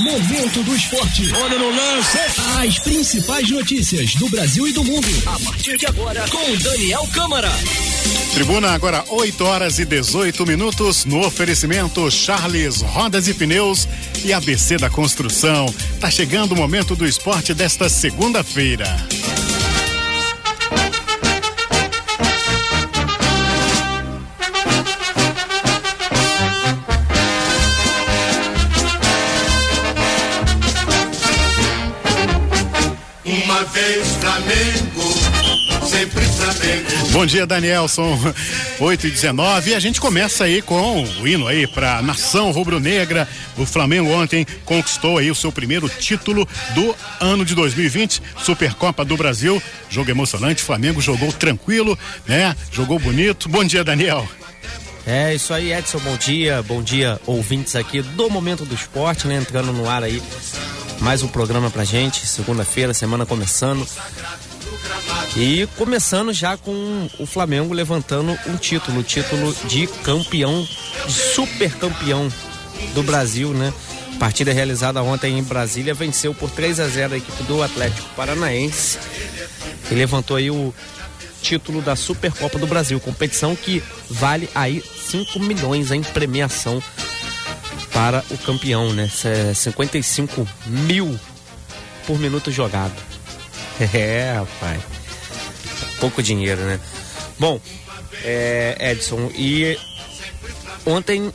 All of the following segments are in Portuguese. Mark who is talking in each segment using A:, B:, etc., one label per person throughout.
A: Momento do esporte.
B: Olha no lance.
A: As principais notícias do Brasil e do mundo. A partir de agora, com Daniel Câmara.
C: Tribuna, agora 8 horas e 18 minutos. No oferecimento Charles Rodas e Pneus e ABC da Construção. Tá chegando o momento do esporte desta segunda-feira. Bom dia, Daniel. São 8 e 19 e a gente começa aí com o hino aí pra nação rubro-negra. O Flamengo ontem conquistou aí o seu primeiro título do ano de 2020, Supercopa do Brasil. Jogo emocionante, o Flamengo jogou tranquilo, né? Jogou bonito. Bom dia, Daniel.
D: É isso aí, Edson. Bom dia, bom dia, ouvintes aqui do Momento do Esporte, né? Entrando no ar aí. Mais um programa pra gente, segunda-feira, semana começando. E começando já com o Flamengo levantando um título, o título de campeão, de super campeão do Brasil, né? Partida realizada ontem em Brasília, venceu por 3 a 0 a equipe do Atlético Paranaense. E levantou aí o título da Supercopa do Brasil, competição que vale aí 5 milhões em premiação para o campeão, né? É 55 mil por minuto jogado. É, rapaz. Pouco dinheiro, né? Bom, é, Edson, e ontem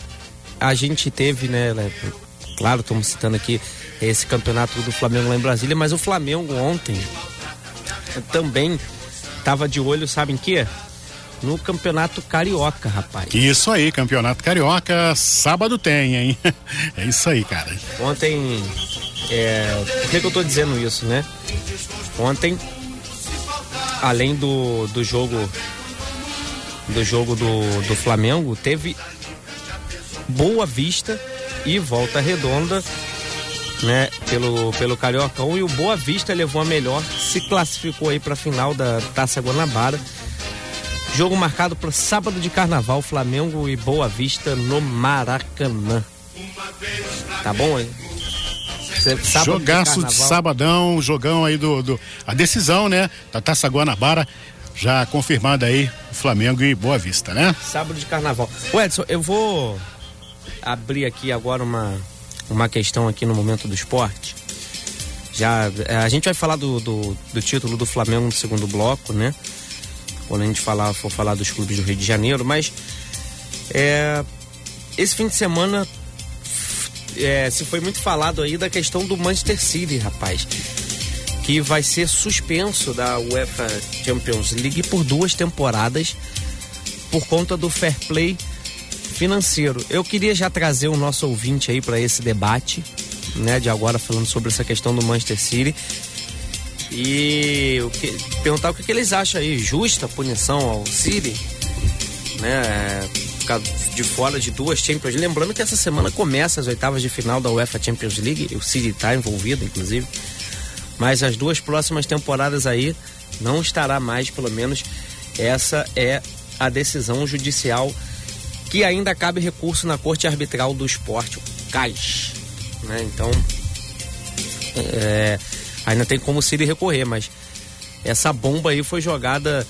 D: a gente teve, né? Claro, estamos citando aqui esse campeonato do Flamengo lá em Brasília, mas o Flamengo ontem também estava de olho, sabe em quê? No campeonato carioca, rapaz.
C: Isso aí, campeonato carioca, sábado tem, hein? É isso aí, cara.
D: Ontem, é, por que, que eu tô dizendo isso, né? Ontem, além do, do jogo do jogo do, do Flamengo, teve Boa Vista e Volta Redonda, né, pelo, pelo Cariocão e o Boa Vista levou a melhor, se classificou aí para a final da Taça Guanabara. Jogo marcado para sábado de carnaval, Flamengo e Boa Vista no Maracanã. Tá bom, hein?
C: Sábado Jogaço de, de, sabadão, jogão aí do, do, A decisão, né? Da Taça Guanabara, já confirmada aí, Flamengo e Boa Vista, né?
D: Sábado de carnaval. O Edson, eu vou abrir aqui agora uma, uma questão aqui no momento do esporte. Já, a gente vai falar do, do, do título do Flamengo no segundo bloco, né? Quando a gente falar, for falar dos clubes do Rio de Janeiro, mas é, esse fim de semana é, se foi muito falado aí da questão do Manchester City, rapaz. Que vai ser suspenso da UEFA Champions League por duas temporadas por conta do fair play financeiro. Eu queria já trazer o nosso ouvinte aí para esse debate, né, de agora falando sobre essa questão do Manchester City. E que, perguntar o que, que eles acham aí, justa punição ao City, né? De fora de duas Champions. Lembrando que essa semana começa as oitavas de final da UEFA Champions League, o City está envolvido, inclusive. Mas as duas próximas temporadas aí não estará mais, pelo menos essa é a decisão judicial que ainda cabe recurso na Corte Arbitral do Esporte, o CAIS. Né? Então, é, ainda tem como se ele recorrer, mas essa bomba aí foi jogada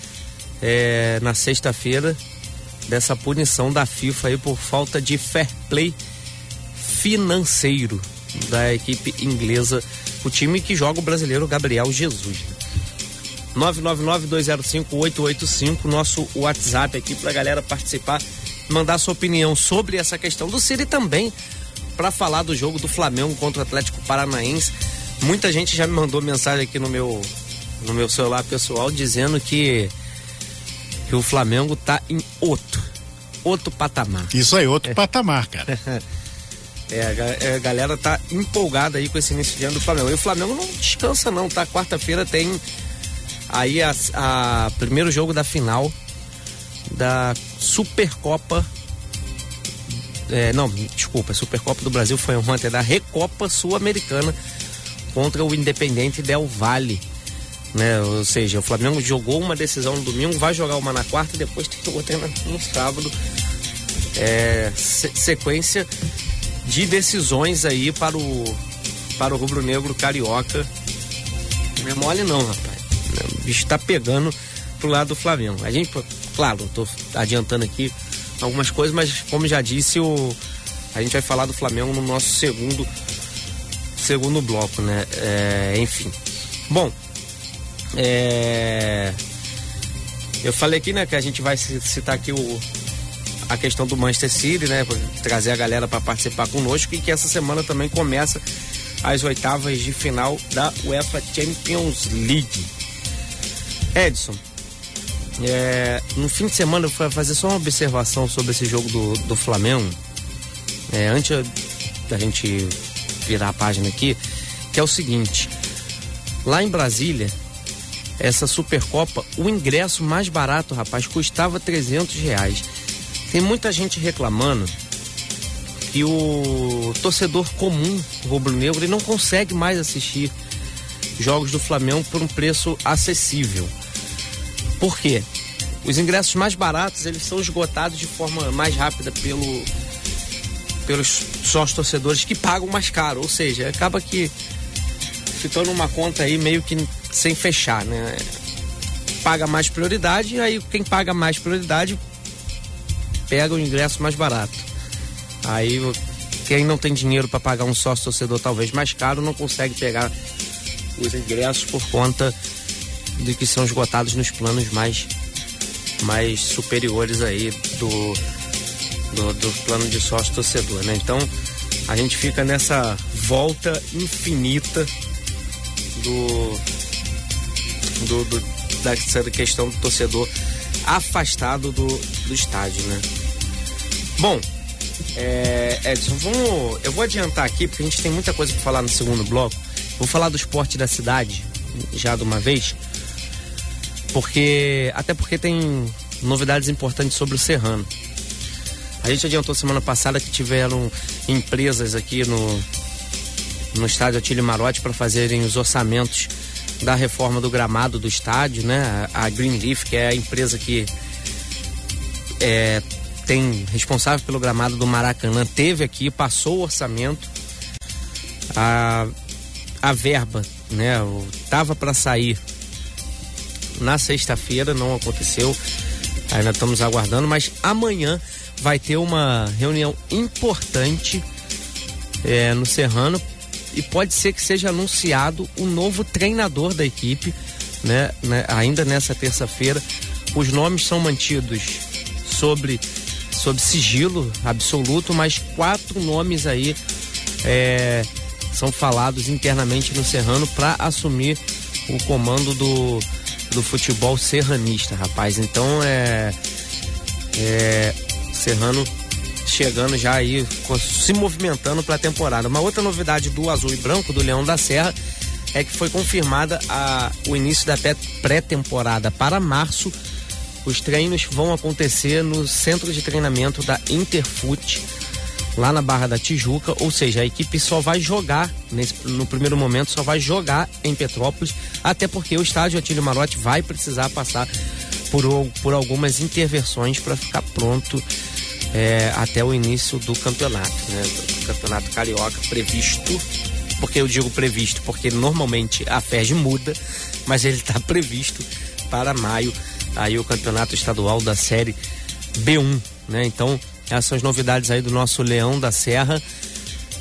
D: é, na sexta-feira dessa punição da FIFA aí por falta de fair play financeiro da equipe inglesa, o time que joga o brasileiro Gabriel Jesus. 999-205-885, nosso WhatsApp aqui pra galera participar mandar sua opinião sobre essa questão do e também para falar do jogo do Flamengo contra o Atlético Paranaense. Muita gente já me mandou mensagem aqui no meu no meu celular pessoal dizendo que que o Flamengo tá em outro outro patamar.
C: Isso aí, outro é. patamar, cara.
D: É, a, a, galera tá empolgada aí com esse início de ano do Flamengo. E o Flamengo não descansa não, tá? Quarta-feira tem aí a, a primeiro jogo da final da Supercopa. É, não, desculpa, a Supercopa do Brasil foi ontem, é da Recopa Sul-Americana contra o Independente Del Valle. Né? Ou seja, o Flamengo jogou uma decisão no domingo, vai jogar uma na quarta e depois tem outra no sábado. É, sequência de decisões aí para o para o rubro-negro carioca. Não é mole não, rapaz. O bicho tá pegando pro lado do Flamengo. A gente, claro, tô adiantando aqui algumas coisas, mas como já disse, o, a gente vai falar do Flamengo no nosso segundo segundo bloco, né? É, enfim. Bom, é, eu falei aqui, né, que a gente vai citar aqui o, a questão do Manchester City, né, trazer a galera para participar conosco e que essa semana também começa as oitavas de final da UEFA Champions League. Edson, é, no fim de semana eu vou fazer só uma observação sobre esse jogo do, do Flamengo. É, antes da gente virar a página aqui, que é o seguinte: lá em Brasília, essa Supercopa, o ingresso mais barato, rapaz, custava 300 reais. Tem muita gente reclamando que o torcedor comum rubro-negro não consegue mais assistir jogos do Flamengo por um preço acessível. Por quê? Os ingressos mais baratos eles são esgotados de forma mais rápida pelo pelos sócios torcedores que pagam mais caro, ou seja, acaba que ficando uma conta aí meio que sem fechar, né? Paga mais prioridade, aí quem paga mais prioridade pega o ingresso mais barato. Aí quem não tem dinheiro para pagar um sócio torcedor talvez mais caro não consegue pegar os ingressos por conta de que são esgotados nos planos mais mais superiores aí do do, do plano de sócio torcedor, né? Então a gente fica nessa volta infinita do, do, do dessa questão do torcedor afastado do, do estádio, né? Bom, é, Edson, vamos, eu vou adiantar aqui porque a gente tem muita coisa para falar no segundo bloco. Vou falar do esporte da cidade já de uma vez, porque até porque tem novidades importantes sobre o Serrano. A gente adiantou semana passada que tiveram empresas aqui no, no estádio Atílio Marotti para fazerem os orçamentos da reforma do gramado do estádio, né? A Greenleaf, que é a empresa que é, tem responsável pelo gramado do Maracanã, teve aqui, passou o orçamento. A, a verba, né? Tava para sair na sexta-feira, não aconteceu. Ainda estamos aguardando, mas amanhã vai ter uma reunião importante é, no Serrano e pode ser que seja anunciado o novo treinador da equipe, né, né ainda nessa terça-feira. Os nomes são mantidos sobre, sobre sigilo absoluto, mas quatro nomes aí é, são falados internamente no Serrano para assumir o comando do, do futebol serranista, rapaz. Então é, é Serrano chegando já aí, se movimentando para a temporada. Uma outra novidade do azul e branco, do Leão da Serra, é que foi confirmada a, o início da pré-temporada para março. Os treinos vão acontecer no centro de treinamento da Interfute, lá na Barra da Tijuca, ou seja, a equipe só vai jogar, nesse, no primeiro momento, só vai jogar em Petrópolis, até porque o estádio Atílio Marotti vai precisar passar por, por algumas intervenções para ficar pronto é, até o início do campeonato, né? Do campeonato carioca previsto. Porque eu digo previsto porque normalmente a FERJ muda, mas ele está previsto para maio, aí o campeonato estadual da série B1, né? Então, essas são as novidades aí do nosso Leão da Serra,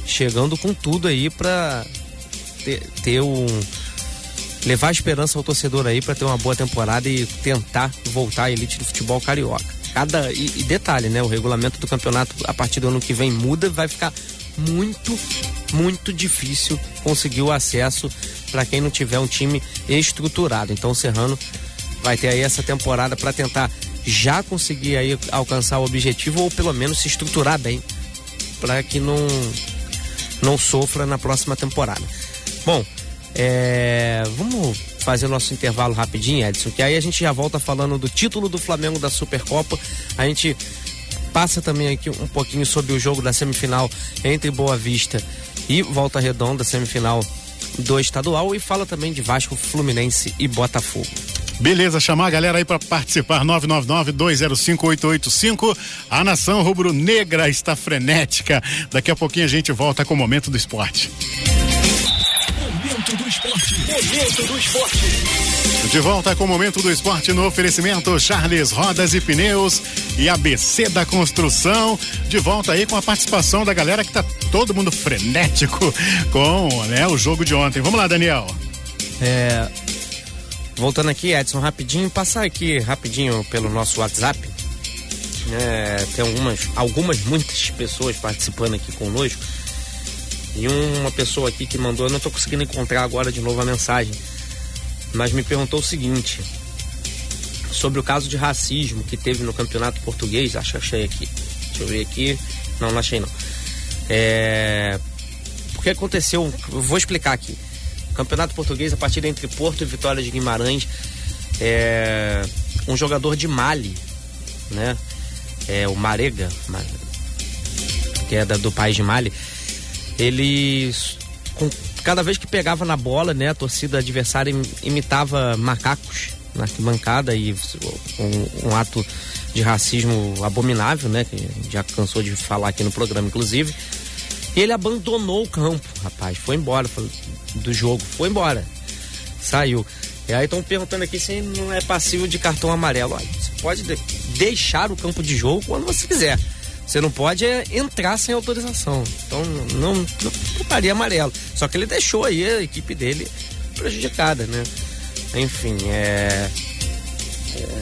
D: chegando com tudo aí para ter, ter um levar esperança ao torcedor aí para ter uma boa temporada e tentar voltar à elite do futebol carioca cada. E, e, detalhe, né? O regulamento do campeonato a partir do ano que vem muda, vai ficar muito, muito difícil conseguir o acesso para quem não tiver um time estruturado. Então o Serrano vai ter aí essa temporada para tentar já conseguir aí alcançar o objetivo ou pelo menos se estruturar bem para que não não sofra na próxima temporada. Bom, é, vamos fazer nosso intervalo rapidinho, Edson, que aí a gente já volta falando do título do Flamengo da Supercopa. A gente passa também aqui um pouquinho sobre o jogo da semifinal entre Boa Vista e Volta Redonda, semifinal do estadual, e fala também de Vasco, Fluminense e Botafogo.
C: Beleza, chamar a galera aí para participar 999-205-885. A nação rubro-negra está frenética. Daqui a pouquinho a gente volta com o momento do esporte.
A: Momento do esporte. Momento do esporte.
C: De volta com o momento do esporte no oferecimento Charles Rodas e Pneus e ABC da Construção. De volta aí com a participação da galera que tá todo mundo frenético com né, o jogo de ontem. Vamos lá, Daniel.
D: É, voltando aqui, Edson, rapidinho, passar aqui rapidinho pelo nosso WhatsApp. É, tem algumas, algumas, muitas pessoas participando aqui conosco. E uma pessoa aqui que mandou, eu não estou conseguindo encontrar agora de novo a mensagem, mas me perguntou o seguinte: sobre o caso de racismo que teve no campeonato português. Acho que achei aqui. Deixa eu ver aqui. Não, não achei não. É. O que aconteceu? Eu vou explicar aqui. Campeonato Português, a partida entre Porto e Vitória de Guimarães. É, um jogador de Mali, né? É o Marega, que é do país de Mali. Ele, com, cada vez que pegava na bola, né? A torcida adversária imitava macacos na arquibancada e um, um ato de racismo abominável, né? Que já cansou de falar aqui no programa, inclusive. Ele abandonou o campo, rapaz. Foi embora foi, do jogo. Foi embora. Saiu. E aí estão perguntando aqui se não é passivo de cartão amarelo. Olha, você pode de deixar o campo de jogo quando você quiser. Você não pode é, entrar sem autorização. Então não, não, não amarelo. Só que ele deixou aí a equipe dele prejudicada, né? Enfim, é, é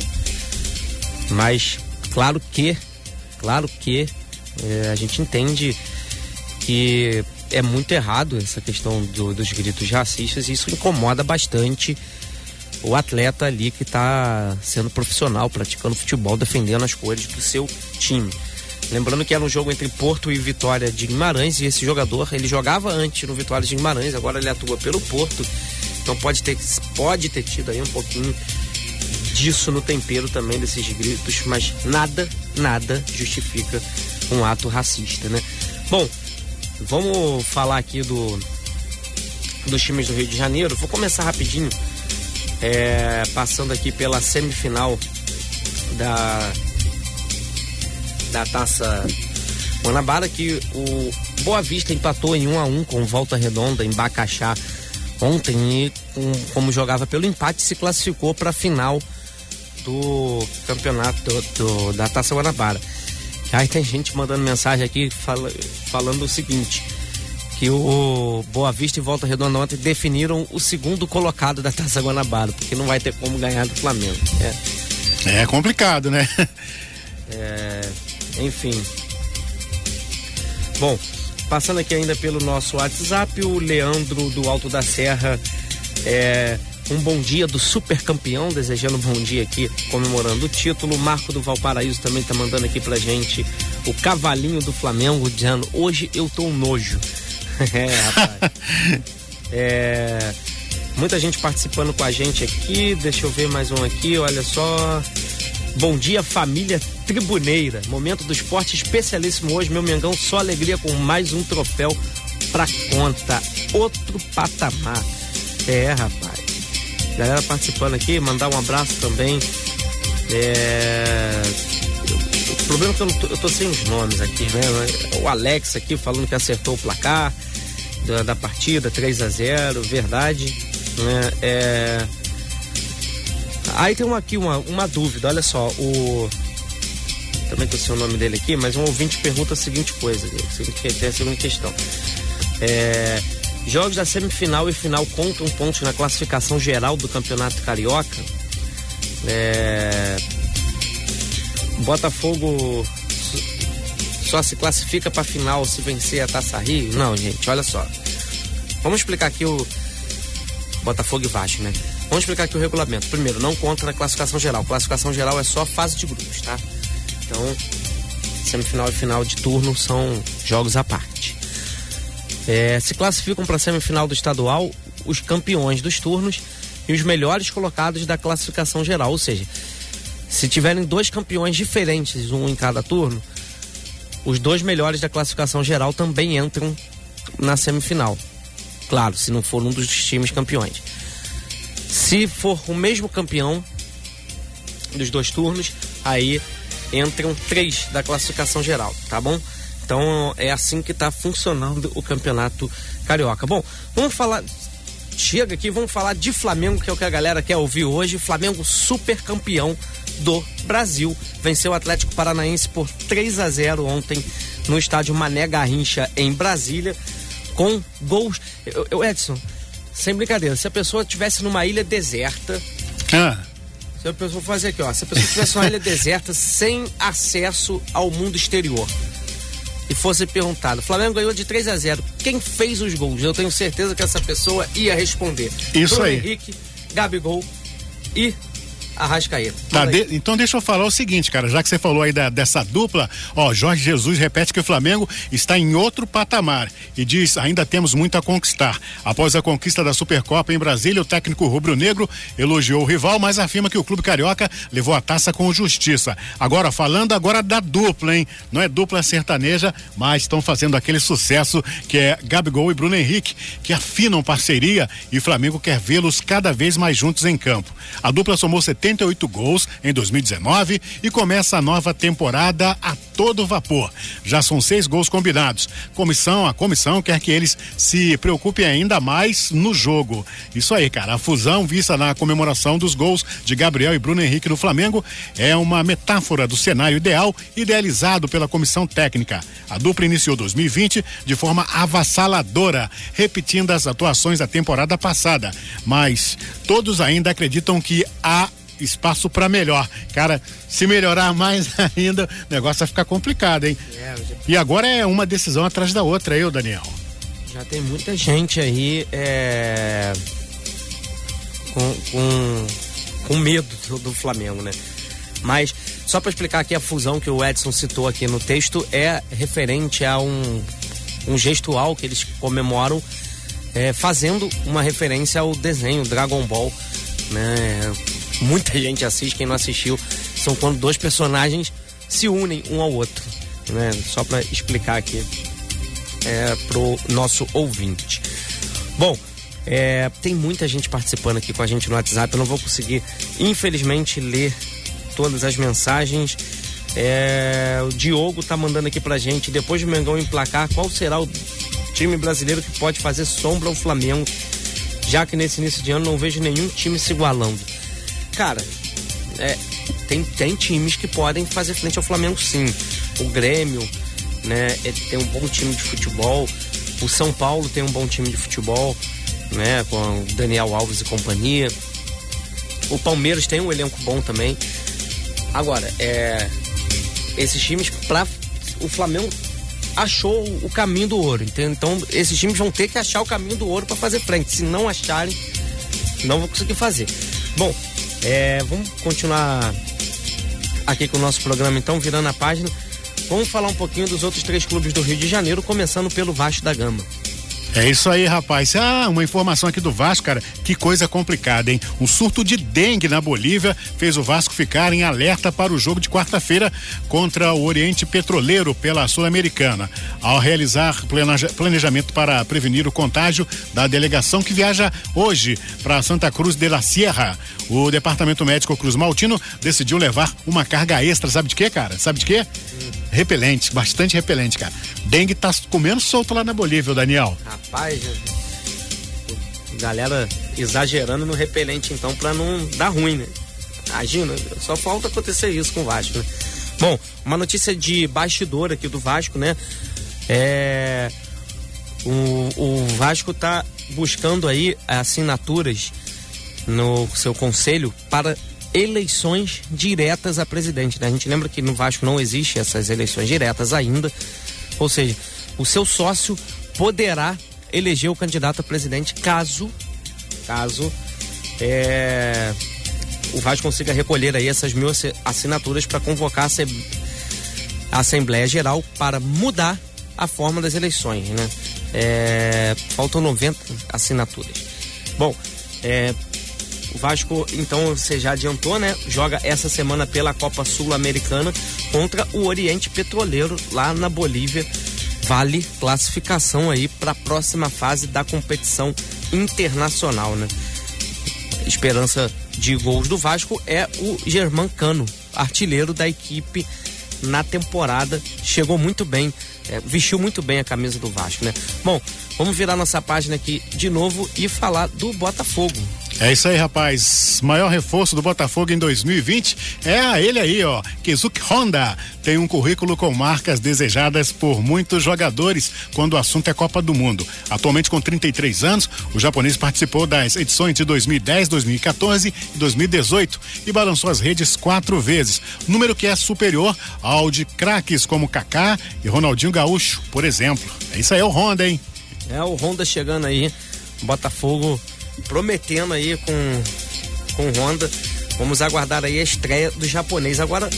D: mas claro que, claro que é, a gente entende que é muito errado essa questão do, dos gritos racistas e isso incomoda bastante o atleta ali que está sendo profissional, praticando futebol, defendendo as cores do seu time. Lembrando que era um jogo entre Porto e Vitória de Guimarães e esse jogador, ele jogava antes no Vitória de Guimarães, agora ele atua pelo Porto. Então pode ter, pode ter tido aí um pouquinho disso no tempero também desses gritos, mas nada, nada justifica um ato racista, né? Bom, vamos falar aqui do dos times do Rio de Janeiro. Vou começar rapidinho, é, passando aqui pela semifinal da da Taça Guanabara que o Boa Vista empatou em 1 um a 1 um com Volta Redonda em Bacaxá ontem e um, como jogava pelo empate se classificou para a final do campeonato do, do, da Taça Guanabara. Aí tem gente mandando mensagem aqui fala, falando o seguinte: que o Boa Vista e Volta Redonda ontem definiram o segundo colocado da Taça Guanabara, porque não vai ter como ganhar do Flamengo.
C: É, é complicado, né?
D: É, enfim. Bom, Passando aqui ainda pelo nosso WhatsApp, o Leandro do Alto da Serra. É, um bom dia do super campeão, desejando um bom dia aqui, comemorando o título. O Marco do Valparaíso também tá mandando aqui pra gente o cavalinho do Flamengo, dizendo: hoje eu tô um nojo. é, rapaz. é, muita gente participando com a gente aqui. Deixa eu ver mais um aqui, olha só. Bom dia, família tribuneira. Momento do esporte especialíssimo hoje. Meu Mengão, só alegria com mais um troféu pra conta. Outro patamar. É, rapaz. Galera participando aqui, mandar um abraço também. É... O problema é que eu, tô, eu tô sem os nomes aqui, né? O Alex aqui falando que acertou o placar da, da partida, 3 a 0 verdade. Né? É Aí tem uma, aqui uma, uma dúvida, olha só, o. Também tô sem o nome dele aqui, mas um ouvinte pergunta a seguinte coisa, tem a segunda questão. É, jogos da semifinal e final contam pontos na classificação geral do Campeonato Carioca. É, Botafogo só se classifica para final se vencer a Taça Rio? Não, gente, olha só. Vamos explicar aqui o Botafogo e Vasco, né? Vamos explicar aqui o regulamento. Primeiro, não conta na classificação geral. Classificação geral é só fase de grupos, tá? Então, semifinal e final de turno são jogos à parte. É, se classificam para a semifinal do estadual os campeões dos turnos e os melhores colocados da classificação geral. Ou seja, se tiverem dois campeões diferentes, um em cada turno, os dois melhores da classificação geral também entram na semifinal. Claro, se não for um dos times campeões. Se for o mesmo campeão dos dois turnos, aí entram três da classificação geral, tá bom? Então é assim que está funcionando o campeonato carioca. Bom, vamos falar. Chega aqui, vamos falar de Flamengo, que é o que a galera quer ouvir hoje. Flamengo super campeão do Brasil. Venceu o Atlético Paranaense por 3 a 0 ontem no estádio Mané Garrincha, em Brasília, com gols. Eu, eu, Edson, sem brincadeira, se a pessoa tivesse numa ilha deserta.
C: Ah.
D: Se a pessoa fazer aqui, ó, se a pessoa tivesse numa ilha deserta sem acesso ao mundo exterior e fosse perguntado, Flamengo ganhou de 3 a 0, quem fez os gols? Eu tenho certeza que essa pessoa ia responder.
C: Isso
D: Bruno
C: aí.
D: Henrique, Gabigol e Arrascaeta.
C: Tá, de- então deixa eu falar o seguinte, cara, já que você falou aí da- dessa dupla, ó, Jorge Jesus repete que o Flamengo está em outro patamar e diz ainda temos muito a conquistar. Após a conquista da Supercopa em Brasília, o técnico rubro-negro elogiou o rival, mas afirma que o clube carioca levou a taça com justiça. Agora, falando agora da dupla, hein? Não é dupla sertaneja, mas estão fazendo aquele sucesso que é Gabigol e Bruno Henrique, que afinam parceria e o Flamengo quer vê-los cada vez mais juntos em campo. A dupla somou 78 gols em 2019 e começa a nova temporada a todo vapor. Já são seis gols combinados. Comissão, a comissão quer que eles se preocupem ainda mais no jogo. Isso aí, cara. A fusão vista na comemoração dos gols de Gabriel e Bruno Henrique no Flamengo é uma metáfora do cenário ideal idealizado pela comissão técnica. A dupla iniciou 2020 de forma avassaladora, repetindo as atuações da temporada passada. Mas todos ainda acreditam que há espaço para melhor. Cara, se melhorar mais ainda, o negócio vai ficar complicado, hein?
D: É, já,
C: E agora é uma decisão atrás da outra, aí, Daniel.
D: já tem muita gente aí é, com, com, com medo do, do Flamengo, né? Mas, só para explicar aqui a fusão que o Edson citou aqui no texto, é referente a um, um gestual que eles comemoram, é, fazendo uma referência ao desenho Dragon Ball, né? Muita gente assiste, quem não assistiu, são quando dois personagens se unem um ao outro, né? Só para explicar aqui é, pro nosso ouvinte. Bom, é, tem muita gente participando aqui com a gente no WhatsApp. Eu não vou conseguir, infelizmente, ler todas as mensagens. É, o Diogo tá mandando aqui pra gente, depois do Mengão emplacar, qual será o time brasileiro que pode fazer sombra ao Flamengo, já que nesse início de ano não vejo nenhum time se igualando. Cara, é, tem, tem times que podem fazer frente ao Flamengo sim. O Grêmio, né, é- tem um bom time de futebol. O São Paulo tem um bom time de futebol, né, com Daniel Alves e companhia. O Palmeiras tem um elenco bom também. Agora, é, esses times para o Flamengo achou o caminho do ouro, entendeu? Então, esses times vão ter que achar o caminho do ouro para fazer frente. Se não acharem, não vou conseguir fazer. Bom, é, vamos continuar aqui com o nosso programa, então, virando a página. Vamos falar um pouquinho dos outros três clubes do Rio de Janeiro, começando pelo Vasco da Gama.
C: É isso aí, rapaz. Ah, uma informação aqui do Vasco, cara. Que coisa complicada, hein? Um surto de dengue na Bolívia fez o Vasco ficar em alerta para o jogo de quarta-feira contra o Oriente Petroleiro pela Sul-Americana. Ao realizar planeja- planejamento para prevenir o contágio da delegação que viaja hoje para Santa Cruz de la Sierra, o Departamento Médico Cruz Maltino decidiu levar uma carga extra. Sabe de quê, cara? Sabe de quê? Repelente, bastante repelente, cara. Dengue tá comendo solto lá na Bolívia, Daniel.
D: Rapaz, galera exagerando no repelente então pra não dar ruim, né? Imagina, só falta acontecer isso com o Vasco, né? Bom, uma notícia de bastidor aqui do Vasco, né? É. O, o Vasco tá buscando aí assinaturas no seu conselho para eleições diretas a presidente. Né? A gente lembra que no Vasco não existe essas eleições diretas ainda. Ou seja, o seu sócio poderá eleger o candidato a presidente caso, caso é, o Vasco consiga recolher aí essas mil assi- assinaturas para convocar a Assembleia Geral para mudar a forma das eleições, né? É, faltam 90 assinaturas. Bom, é, o Vasco, então, você já adiantou, né? Joga essa semana pela Copa Sul-Americana contra o Oriente Petroleiro lá na Bolívia. Vale classificação aí para a próxima fase da competição internacional, né? esperança de gols do Vasco é o Germán Cano, artilheiro da equipe na temporada. Chegou muito bem, é, vestiu muito bem a camisa do Vasco, né? Bom, vamos virar nossa página aqui de novo e falar do Botafogo.
C: É isso aí, rapaz. Maior reforço do Botafogo em 2020 é ele aí, ó. Kizuki Honda tem um currículo com marcas desejadas por muitos jogadores quando o assunto é Copa do Mundo. Atualmente com 33 anos, o japonês participou das edições de 2010, 2014 e 2018 e balançou as redes quatro vezes, número que é superior ao de craques como Kaká e Ronaldinho Gaúcho, por exemplo. É isso aí, é o Honda, hein?
D: É o Honda chegando aí, Botafogo prometendo aí com, com Honda. Vamos aguardar aí a estreia do japonês. Agora,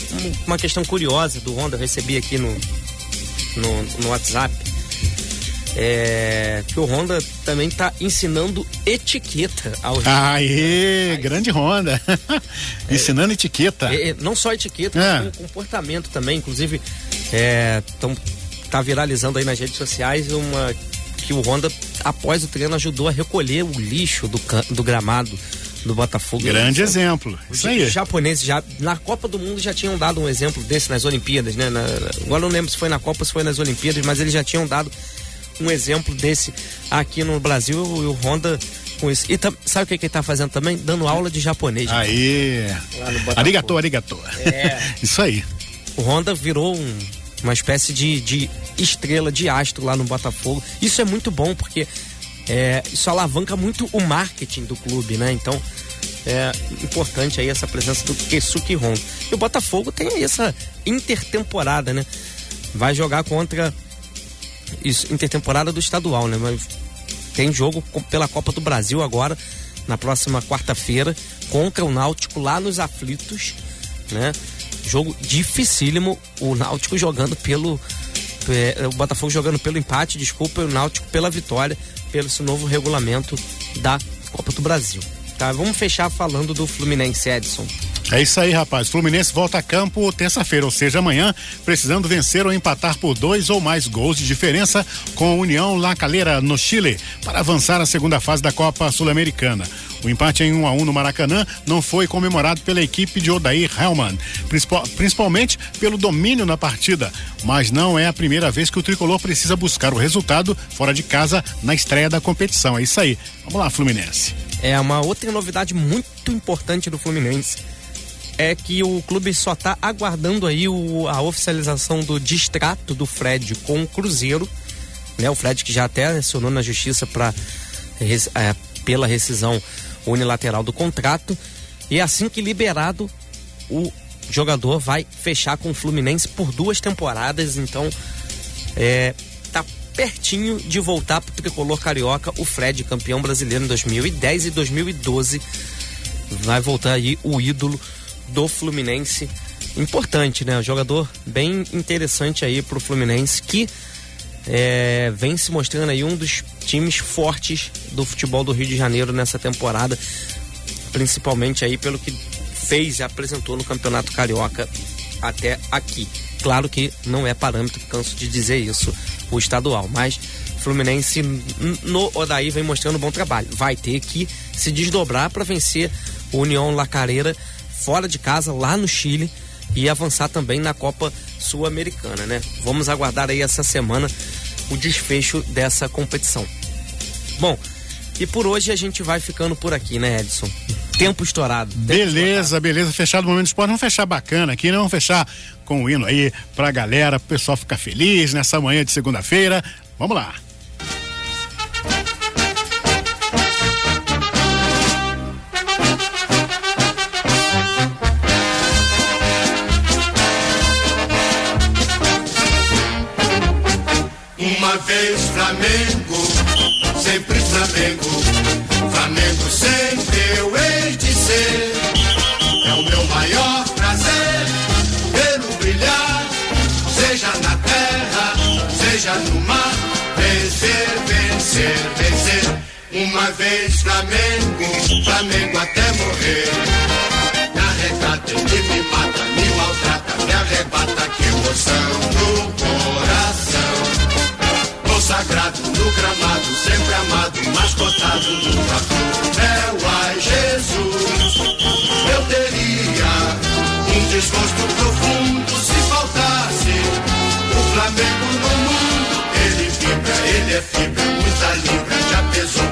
D: uma questão curiosa do Honda, eu recebi aqui no, no, no WhatsApp. É, que o Honda também está ensinando etiqueta ao
C: Aê, grande Honda. ensinando etiqueta.
D: É, é, não só etiqueta, é. mas comportamento também. Inclusive, é, tão, tá viralizando aí nas redes sociais uma que o Honda, após o treino, ajudou a recolher o lixo do, do gramado do Botafogo.
C: Grande exemplo.
D: Isso aí. Os japoneses já na Copa do Mundo já tinham dado um exemplo desse nas Olimpíadas, né? Na, agora não lembro se foi na Copa ou se foi nas Olimpíadas, mas eles já tinham dado um exemplo desse aqui no Brasil e o Honda com isso. E tam, sabe o que, que ele tá fazendo também? Dando aula de japonês.
C: Aí. Arigato, arigato. É. isso aí.
D: O Honda virou um uma espécie de, de estrela, de astro lá no Botafogo. Isso é muito bom porque é, isso alavanca muito o marketing do clube, né? Então é importante aí essa presença do Kesuki Honda. E o Botafogo tem essa intertemporada, né? Vai jogar contra isso, intertemporada do estadual, né? Mas tem jogo pela Copa do Brasil agora, na próxima quarta-feira, contra o Náutico lá nos aflitos, né? Jogo dificílimo, o Náutico jogando pelo. É, o Botafogo jogando pelo empate, desculpa, e o Náutico pela vitória, pelo esse novo regulamento da Copa do Brasil. Tá, vamos fechar falando do Fluminense Edson.
C: É isso aí, rapaz. Fluminense volta a campo terça-feira, ou seja, amanhã, precisando vencer ou empatar por dois ou mais gols de diferença com a União La Calera no Chile para avançar à segunda fase da Copa Sul-Americana. O empate em 1 um a 1 um no Maracanã não foi comemorado pela equipe de Odair Hellman, principalmente pelo domínio na partida, mas não é a primeira vez que o tricolor precisa buscar o resultado fora de casa na estreia da competição. É isso aí. Vamos lá, Fluminense.
D: É uma outra novidade muito importante do Fluminense é que o clube só está aguardando aí o, a oficialização do distrato do Fred com o Cruzeiro, né? O Fred que já até acionou na justiça para é, pela rescisão unilateral do contrato e assim que liberado o jogador vai fechar com o Fluminense por duas temporadas, então é, tá pertinho de voltar pro tricolor carioca, o Fred, campeão brasileiro em 2010 e 2012. Vai voltar aí o ídolo do Fluminense. Importante, né? Um jogador bem interessante aí pro Fluminense que é, vem se mostrando aí um dos times fortes do futebol do Rio de Janeiro nessa temporada, principalmente aí pelo que fez e apresentou no Campeonato Carioca até aqui. Claro que não é parâmetro, canso de dizer isso, o estadual, mas Fluminense no Odaí vem mostrando um bom trabalho. Vai ter que se desdobrar para vencer o União Lacareira fora de casa, lá no Chile, e avançar também na Copa Sul-Americana, né? Vamos aguardar aí essa semana o desfecho dessa competição. Bom, e por hoje a gente vai ficando por aqui, né, Edson? Tempo estourado. Tempo
C: beleza,
D: estourado.
C: beleza. Fechado o momento do esporte. Vamos fechar bacana aqui, né? Vamos fechar com o hino aí pra galera, pro pessoal ficar feliz nessa manhã de segunda-feira. Vamos lá.
E: Vez Flamengo, sempre Flamengo, Flamengo sempre eu hei de ser. É o meu maior prazer vê-lo brilhar, seja na terra, seja no mar, vencer, vencer, vencer. Uma vez Flamengo, Flamengo até morrer. Me arrecata, ele me mata, me maltrata, me arrebata, que emoção coração sagrado no gramado, sempre amado, mascotado no papel. Ai, Jesus, eu teria um desgosto profundo se faltasse o Flamengo no mundo. Ele vibra, ele é fibra, muita libra, já pesou